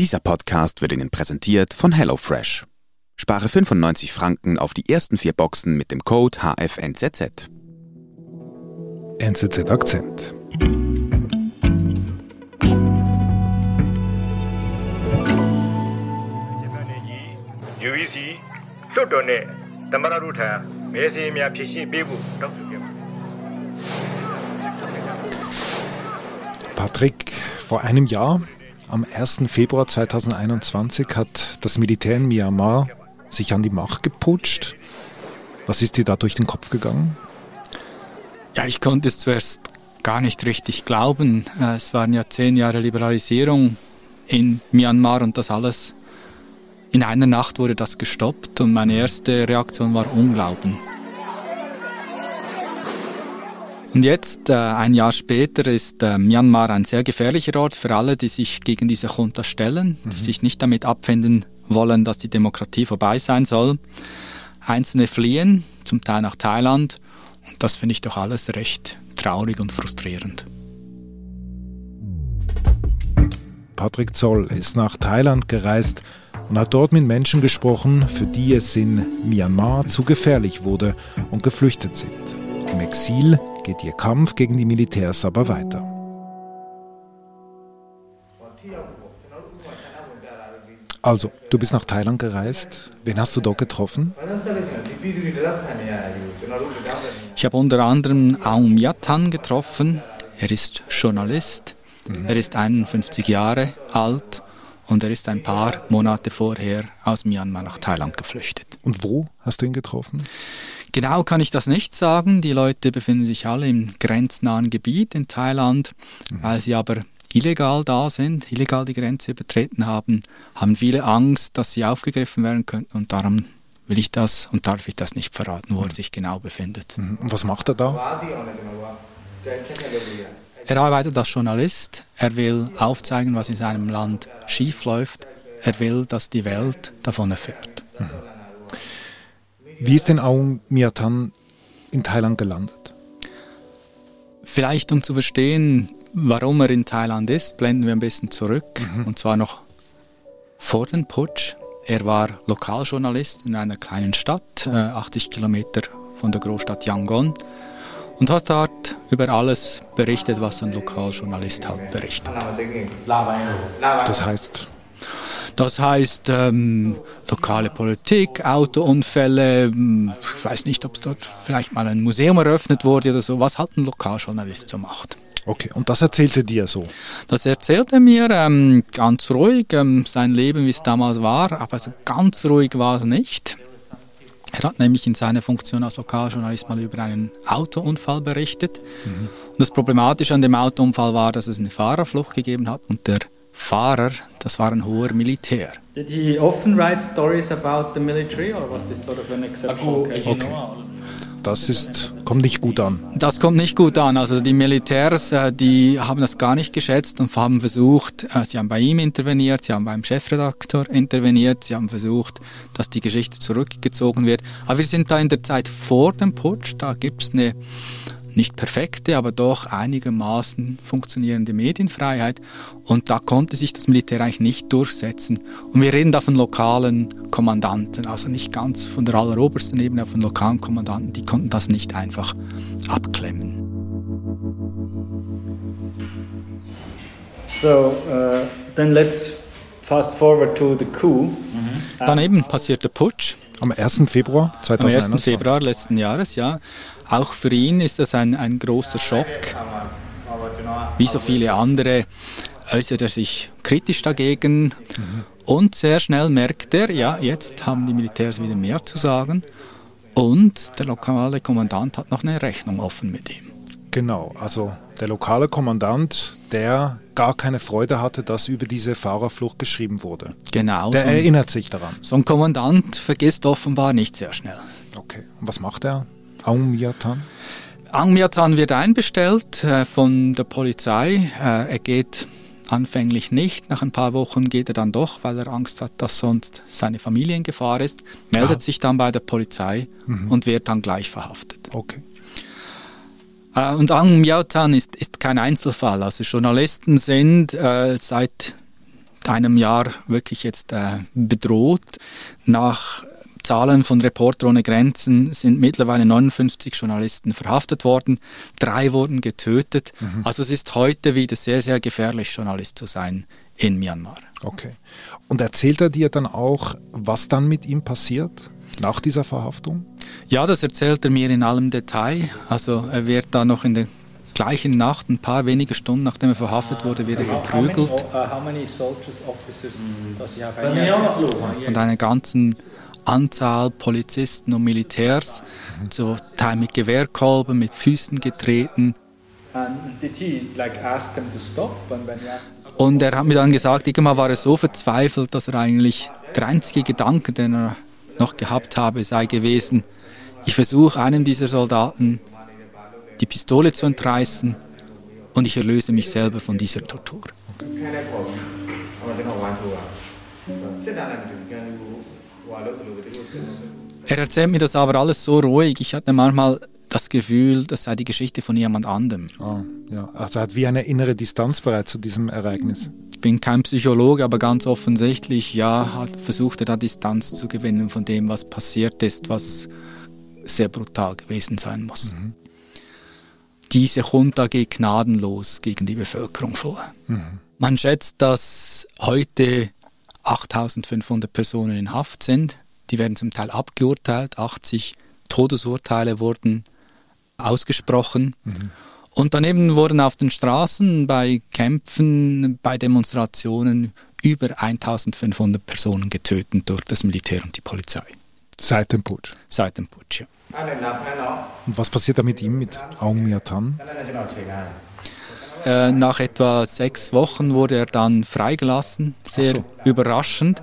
Dieser Podcast wird Ihnen präsentiert von HelloFresh. Spare 95 Franken auf die ersten vier Boxen mit dem Code HFNZZ. NZZ Akzent. Patrick, vor einem Jahr am 1. Februar 2021, hat das Militär in Myanmar sich an die Macht geputscht. Was ist dir da durch den Kopf gegangen? Ja, ich konnte es zuerst gar nicht richtig glauben. Äh, Es waren ja zehn Jahre Liberalisierung in Myanmar und das alles in einer Nacht wurde das gestoppt und meine erste Reaktion war Unglauben. Und jetzt, äh, ein Jahr später, ist äh, Myanmar ein sehr gefährlicher Ort für alle, die sich gegen diese Junta stellen, die sich nicht damit abfinden wollen, dass die Demokratie vorbei sein soll. Einzelne fliehen, zum Teil nach Thailand. Und das finde ich doch alles recht traurig und frustrierend. Patrick Zoll ist nach Thailand gereist und hat dort mit Menschen gesprochen, für die es in Myanmar zu gefährlich wurde und geflüchtet sind. Im Exil geht ihr Kampf gegen die Militärs aber weiter. Also, du bist nach Thailand gereist. Wen hast du dort getroffen? Ich habe unter anderem Aung Myatan getroffen. Er ist Journalist. Er ist 51 Jahre alt und er ist ein paar Monate vorher aus Myanmar nach Thailand geflüchtet. Und wo hast du ihn getroffen? Genau kann ich das nicht sagen. Die Leute befinden sich alle im grenznahen Gebiet in Thailand, weil sie aber illegal da sind, illegal die Grenze übertreten haben, haben viele Angst, dass sie aufgegriffen werden könnten und darum will ich das und darf ich das nicht verraten, wo er sich genau befindet. Mhm. Und was macht er da? Er arbeitet als Journalist, er will aufzeigen, was in seinem Land schief läuft, er will, dass die Welt davon erfährt. Wie ist denn Aung Myatan in Thailand gelandet? Vielleicht um zu verstehen, warum er in Thailand ist, blenden wir ein bisschen zurück. Und zwar noch vor dem Putsch. Er war Lokaljournalist in einer kleinen Stadt, äh, 80 Kilometer von der Großstadt Yangon. Und hat dort über alles berichtet, was ein Lokaljournalist halt berichtet. Das heißt, Das heißt, ähm, lokale Politik, Autounfälle, ähm, ich weiß nicht, ob es dort vielleicht mal ein Museum eröffnet wurde oder so, was halt ein Lokaljournalist so macht. okay, und das erzählte dir so. Das erzählt er mir ähm, ganz ruhig, ähm, sein Leben, wie es damals war, aber so ganz ruhig war es nicht. Er hat nämlich in seiner Funktion als Lokaljournalist mal über einen Autounfall berichtet. Und das Problematische an dem Autounfall war, dass es eine Fahrerflucht gegeben hat und der Fahrer, das war ein hoher Militär. Did he often write stories about the military, or was this sort of an exceptional case? Das ist, kommt nicht gut an. Das kommt nicht gut an. Also die Militärs, äh, die haben das gar nicht geschätzt und haben versucht, äh, sie haben bei ihm interveniert, sie haben beim Chefredakteur interveniert, sie haben versucht, dass die Geschichte zurückgezogen wird. Aber wir sind da in der Zeit vor dem Putsch, da gibt es eine nicht perfekte, aber doch einigermaßen funktionierende Medienfreiheit. Und da konnte sich das Militär eigentlich nicht durchsetzen. Und wir reden da von lokalen Kommandanten, also nicht ganz von der allerobersten Ebene, aber von lokalen Kommandanten, die konnten das nicht einfach abklemmen. So uh, then let's fast forward to the coup. Daneben passiert der Putsch Am 1. Februar am 2021. 1. Februar letzten Jahres, ja. Auch für ihn ist das ein, ein großer Schock. Wie so viele andere äußert er sich kritisch dagegen und sehr schnell merkt er, ja, jetzt haben die Militärs wieder mehr zu sagen und der lokale Kommandant hat noch eine Rechnung offen mit ihm. Genau, also der lokale Kommandant, der gar keine Freude hatte, dass über diese Fahrerflucht geschrieben wurde. Genau, Der so ein, erinnert sich daran. so ein Kommandant vergisst offenbar nicht sehr schnell. Okay, und was macht er? Aung Myatan? Wird einbestellt äh, von der Polizei. Äh, er geht anfänglich nicht. Nach ein paar Wochen geht er dann doch, weil er Angst hat, dass sonst seine Familie in Gefahr ist. Meldet Ah. sich dann bei der Polizei und wird dann gleich verhaftet. Okay. Äh, und Ang Myatan ist, ist kein Einzelfall. Also Journalisten sind äh, seit einem Jahr wirklich jetzt äh, bedroht. Nach Zahlen von Reporter ohne Grenzen sind mittlerweile 59 Journalisten verhaftet worden, drei wurden getötet. Mhm. Also es ist heute wieder sehr, sehr gefährlich, Journalist zu sein in Myanmar. Okay. Und erzählt er dir dann auch, was dann mit ihm passiert nach dieser Verhaftung? Ja, das erzählt er mir in allem Detail. Also er wird da noch in der gleichen Nacht, ein paar wenige Stunden nachdem er verhaftet wurde, wird er verprügelt. Und einer ganzen Anzahl Polizisten und Militärs, so Teil mit Gewehrkolben, mit Füßen getreten. Und er hat mir dann gesagt, irgendwann war er so verzweifelt, dass er eigentlich der einzige Gedanke, den er noch gehabt habe, sei gewesen, ich versuche einem dieser Soldaten die Pistole zu entreißen und ich erlöse mich selber von dieser Tortur. Er erzählt mir das aber alles so ruhig. Ich hatte manchmal das Gefühl, das sei die Geschichte von jemand anderem. Oh, ja. Also er hat wie eine innere Distanz bereits zu diesem Ereignis. Ich bin kein Psychologe, aber ganz offensichtlich, ja, hat versucht er da Distanz zu gewinnen von dem, was passiert ist, was sehr brutal gewesen sein muss. Mhm. Diese Junta geht gnadenlos gegen die Bevölkerung vor. Mhm. Man schätzt, dass heute 8500 Personen in Haft sind. Die werden zum Teil abgeurteilt. 80 Todesurteile wurden ausgesprochen. Mhm. Und daneben wurden auf den Straßen bei Kämpfen, bei Demonstrationen über 1500 Personen getötet durch das Militär und die Polizei. Seit dem Putsch? Seit dem Putsch, ja. Und was passiert da mit ihm, mit Aung Myatan? Äh, nach etwa sechs Wochen wurde er dann freigelassen, sehr so. überraschend,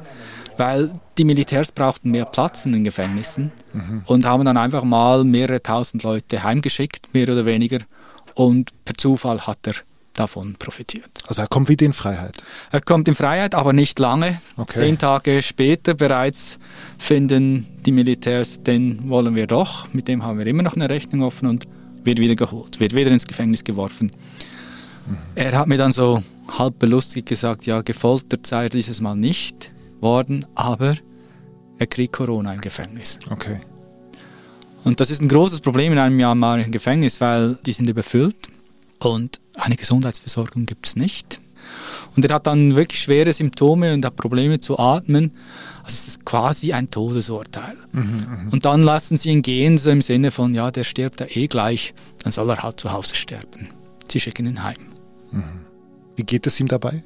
weil die Militärs brauchten mehr Platz in den Gefängnissen mhm. und haben dann einfach mal mehrere tausend Leute heimgeschickt, mehr oder weniger. Und per Zufall hat er davon profitiert. Also er kommt wieder in Freiheit? Er kommt in Freiheit, aber nicht lange. Okay. Zehn Tage später bereits finden die Militärs, den wollen wir doch, mit dem haben wir immer noch eine Rechnung offen und wird wieder geholt, wird wieder ins Gefängnis geworfen. Er hat mir dann so halb belustigt gesagt, ja, gefoltert sei er dieses Mal nicht worden, aber er kriegt Corona im Gefängnis. Okay. Und das ist ein großes Problem in einem myanmarischen Gefängnis, weil die sind überfüllt und eine Gesundheitsversorgung gibt es nicht. Und er hat dann wirklich schwere Symptome und hat Probleme zu atmen. Also es ist quasi ein Todesurteil. Mhm, mhm, und dann lassen sie ihn gehen, so im Sinne von, ja, der stirbt ja eh gleich, dann soll er halt zu Hause sterben. Sie schicken ihn heim. Mhm. Wie geht es ihm dabei?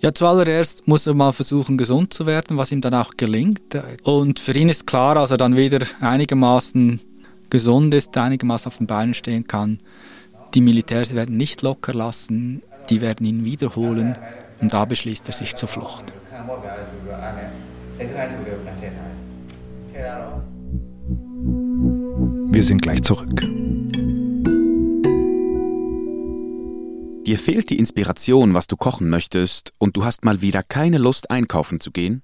Ja, zuallererst muss er mal versuchen, gesund zu werden, was ihm dann auch gelingt. Und für ihn ist klar, als er dann wieder einigermaßen gesund ist, einigermaßen auf den Beinen stehen kann, die Militärs werden nicht locker lassen, die werden ihn wiederholen und da beschließt er sich zur Flucht. Wir sind gleich zurück. Dir fehlt die Inspiration, was du kochen möchtest, und du hast mal wieder keine Lust, einkaufen zu gehen?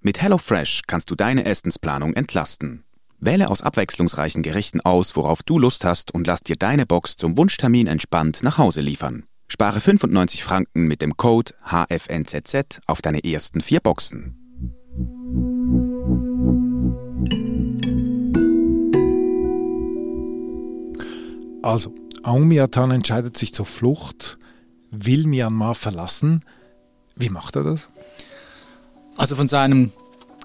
Mit HelloFresh kannst du deine Essensplanung entlasten. Wähle aus abwechslungsreichen Gerichten aus, worauf du Lust hast, und lass dir deine Box zum Wunschtermin entspannt nach Hause liefern. Spare 95 Franken mit dem Code HFNZZ auf deine ersten vier Boxen. Also, Aung Myatan entscheidet sich zur Flucht, will Myanmar verlassen. Wie macht er das? Also von seinem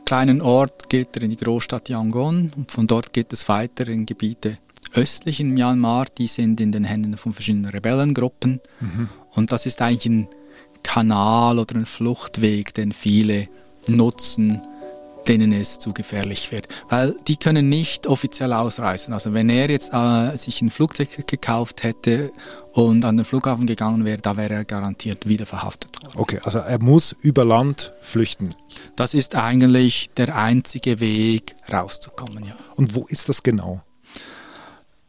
kleinen Ort geht er in die Großstadt Yangon und von dort geht es weiter in Gebiete östlich in Myanmar. Die sind in den Händen von verschiedenen Rebellengruppen. Mhm. Und das ist eigentlich ein Kanal oder ein Fluchtweg, den viele nutzen, denen es zu gefährlich wird. Weil die können nicht offiziell ausreisen. Also wenn er jetzt äh, sich ein Flugzeug gekauft hätte und an den Flughafen gegangen wäre, da wäre er garantiert wieder verhaftet worden. Okay, also er muss über Land flüchten. Das ist eigentlich der einzige Weg rauszukommen, ja. Und wo ist das genau?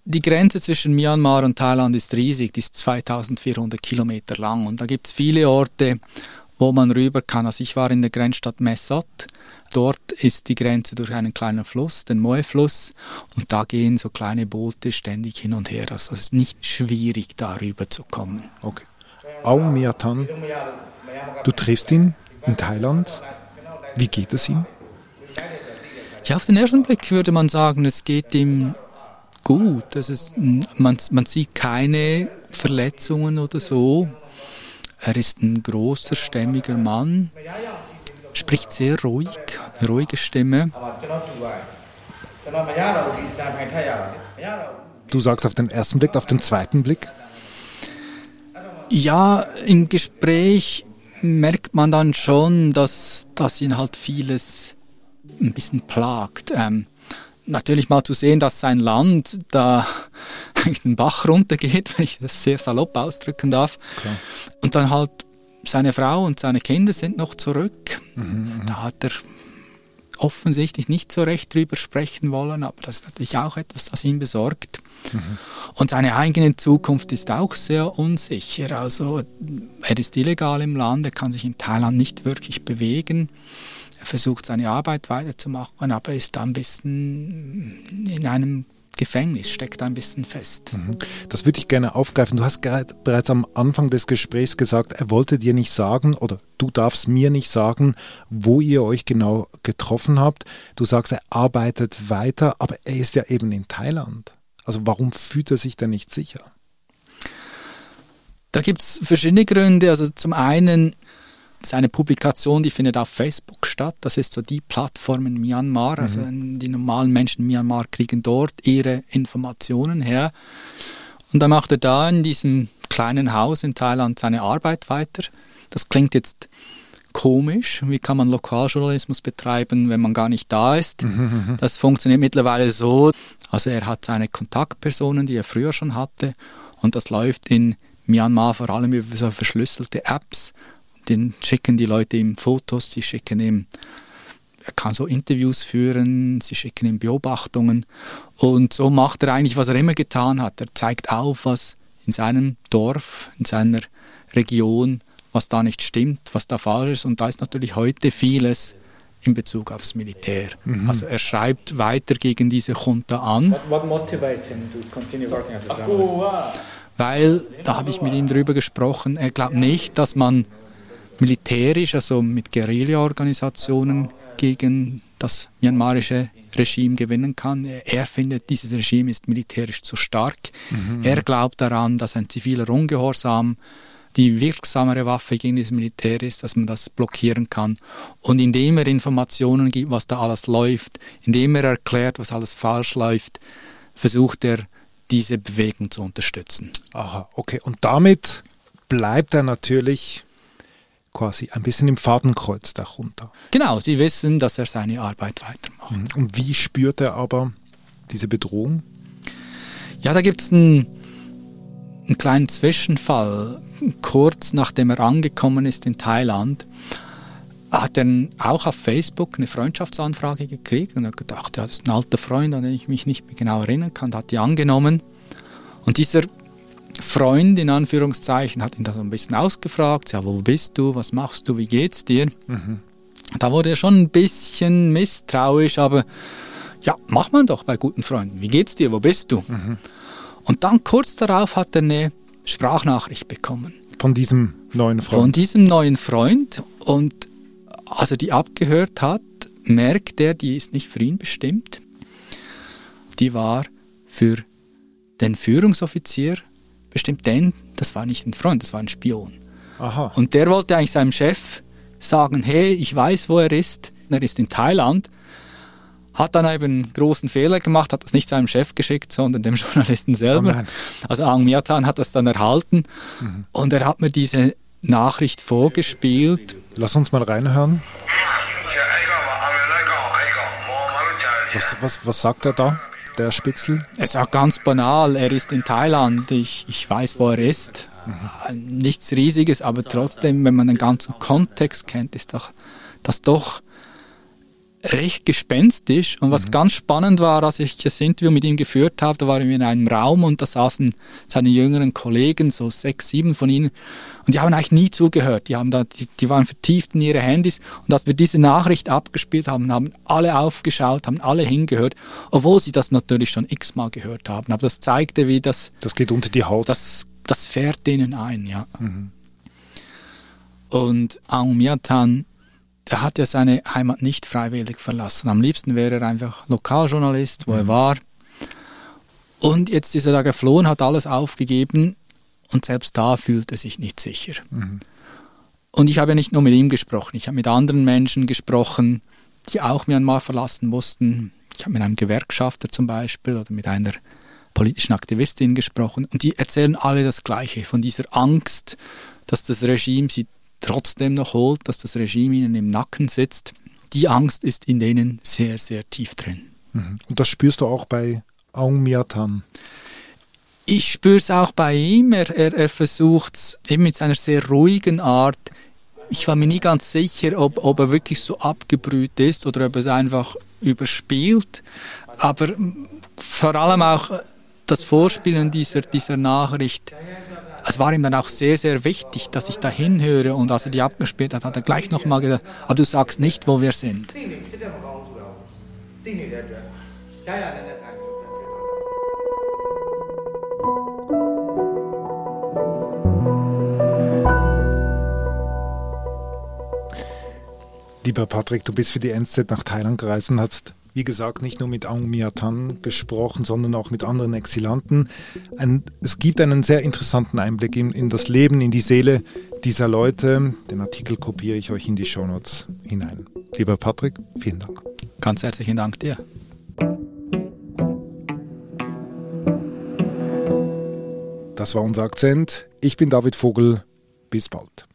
Die Grenze zwischen Myanmar und Thailand ist riesig, die ist 2400 Kilometer lang und da gibt es viele Orte, wo man rüber kann. Also ich war in der Grenzstadt Messot. Dort ist die Grenze durch einen kleinen Fluss, den Moe-Fluss, und da gehen so kleine Boote ständig hin und her. Also es ist nicht schwierig, da rüber zu kommen. Okay. Aung Myatan Du triffst ihn in Thailand. Wie geht es ihm? Ja, auf den ersten Blick würde man sagen, es geht ihm gut. Das ist, man, man sieht keine Verletzungen oder so. Er ist ein großer, stämmiger Mann, spricht sehr ruhig, ruhige Stimme. Du sagst auf den ersten Blick, auf den zweiten Blick? Ja, im Gespräch merkt man dann schon, dass, dass ihn halt vieles ein bisschen plagt. Ähm, natürlich mal zu sehen, dass sein Land da den Bach runtergeht, wenn ich das sehr salopp ausdrücken darf. Klar. Und dann halt seine Frau und seine Kinder sind noch zurück. Mhm. Da hat er offensichtlich nicht so recht drüber sprechen wollen, aber das ist natürlich auch etwas, das ihn besorgt. Mhm. Und seine eigene Zukunft ist auch sehr unsicher. Also er ist illegal im Land, er kann sich in Thailand nicht wirklich bewegen. Er versucht seine Arbeit weiterzumachen, aber ist da ein bisschen in einem Gefängnis, steckt ein bisschen fest. Mhm. Das würde ich gerne aufgreifen. Du hast bereits am Anfang des Gesprächs gesagt, er wollte dir nicht sagen oder du darfst mir nicht sagen, wo ihr euch genau getroffen habt. Du sagst, er arbeitet weiter, aber er ist ja eben in Thailand. Also warum fühlt er sich denn nicht sicher? Da gibt es verschiedene Gründe. Also zum einen seine Publikation, die findet auf Facebook statt. Das ist so die Plattform in Myanmar. Mhm. Also die normalen Menschen in Myanmar kriegen dort ihre Informationen her. Und dann macht er da in diesem kleinen Haus in Thailand seine Arbeit weiter. Das klingt jetzt komisch. Wie kann man Lokaljournalismus betreiben, wenn man gar nicht da ist? Mhm, mhm. Das funktioniert mittlerweile so. Also er hat seine Kontaktpersonen, die er früher schon hatte. Und das läuft in Myanmar vor allem über so verschlüsselte Apps den schicken die Leute ihm Fotos, sie schicken ihm, er kann so Interviews führen, sie schicken ihm Beobachtungen und so macht er eigentlich, was er immer getan hat. Er zeigt auf, was in seinem Dorf, in seiner Region, was da nicht stimmt, was da falsch ist und da ist natürlich heute vieles in Bezug aufs Militär. Mhm. Also er schreibt weiter gegen diese Junta an. What, what motivates him to continue working as a journalist? Weil, da habe ich mit ihm darüber gesprochen, er glaubt nicht, dass man militärisch, also mit Guerilla-Organisationen gegen das myanmarische Regime gewinnen kann. Er findet, dieses Regime ist militärisch zu stark. Mhm. Er glaubt daran, dass ein ziviler Ungehorsam die wirksamere Waffe gegen das Militär ist, dass man das blockieren kann. Und indem er Informationen gibt, was da alles läuft, indem er erklärt, was alles falsch läuft, versucht er, diese Bewegung zu unterstützen. Aha, okay. Und damit bleibt er natürlich quasi ein bisschen im Fadenkreuz der Junta. Genau, sie wissen, dass er seine Arbeit weitermacht. Mhm. Und wie spürt er aber diese Bedrohung? Ja, da gibt es einen, einen kleinen Zwischenfall. Kurz nachdem er angekommen ist in Thailand, hat er auch auf Facebook eine Freundschaftsanfrage gekriegt und hat gedacht, ja, das ist ein alter Freund, an den ich mich nicht mehr genau erinnern kann, hat die angenommen. Und dieser Freund in Anführungszeichen hat ihn da so ein bisschen ausgefragt, ja, wo bist du, was machst du, wie geht's dir? Mhm. Da wurde er schon ein bisschen misstrauisch, aber ja, mach man doch bei guten Freunden. Wie geht's dir, wo bist du? Mhm. Und dann kurz darauf hat er eine Sprachnachricht bekommen. Von diesem neuen Freund? Von diesem neuen Freund. Und als er die abgehört hat, merkt er, die ist nicht für ihn bestimmt. Die war für den Führungsoffizier bestimmt denn, das war nicht ein Freund, das war ein Spion. Aha. Und der wollte eigentlich seinem Chef sagen, hey, ich weiß, wo er ist, er ist in Thailand, hat dann eben einen großen Fehler gemacht, hat das nicht seinem Chef geschickt, sondern dem Journalisten selber. Oh also Ang Miatan hat das dann erhalten mhm. und er hat mir diese Nachricht vorgespielt. Lass uns mal reinhören. Was, was, was sagt er da? Der Spitzel? Es ist auch ganz banal. Er ist in Thailand. Ich, ich weiß, wo er ist. Mhm. Nichts Riesiges, aber trotzdem, wenn man den ganzen Kontext kennt, ist doch, das doch recht gespenstisch. Und was mhm. ganz spannend war, als ich das Interview mit ihm geführt habe, da waren wir in einem Raum und da saßen seine jüngeren Kollegen, so sechs, sieben von ihnen, und die haben eigentlich nie zugehört. Die, haben da, die, die waren vertieft in ihre Handys. Und als wir diese Nachricht abgespielt haben, haben alle aufgeschaut, haben alle hingehört, obwohl sie das natürlich schon x-mal gehört haben. Aber das zeigte, wie das. Das geht unter die Haut. Das, das fährt denen ein, ja. Mhm. Und Aung Myatan, der hat ja seine Heimat nicht freiwillig verlassen. Am liebsten wäre er einfach Lokaljournalist, wo mhm. er war. Und jetzt ist er da geflohen, hat alles aufgegeben und selbst da fühlt er sich nicht sicher. Mhm. Und ich habe ja nicht nur mit ihm gesprochen, ich habe mit anderen Menschen gesprochen, die auch Myanmar verlassen mussten. Ich habe mit einem Gewerkschafter zum Beispiel oder mit einer politischen Aktivistin gesprochen und die erzählen alle das Gleiche von dieser Angst, dass das Regime sie trotzdem noch holt, dass das Regime ihnen im Nacken sitzt. Die Angst ist in denen sehr, sehr tief drin. Mhm. Und das spürst du auch bei Aung Myatan? Ich spüre es auch bei ihm. Er, er, er versucht es eben mit seiner sehr ruhigen Art. Ich war mir nie ganz sicher, ob, ob er wirklich so abgebrüht ist oder ob er es einfach überspielt. Aber vor allem auch das Vorspielen dieser, dieser Nachricht, es war ihm dann auch sehr, sehr wichtig, dass ich da hinhöre. Und als er die abgespielt hat, hat er gleich nochmal gesagt, aber du sagst nicht, wo wir sind. Lieber Patrick, du bist für die NZ nach Thailand gereist und hast, wie gesagt, nicht nur mit Aung Myatan gesprochen, sondern auch mit anderen Exilanten. Ein, es gibt einen sehr interessanten Einblick in, in, das Leben, in die Seele dieser Leute. Den Artikel kopiere ich euch in die Shownotes hinein. Lieber Patrick, vielen Dank. Ganz herzlichen Dank dir. Das war unser Akzent. Ich bin David Vogel. Bis bald.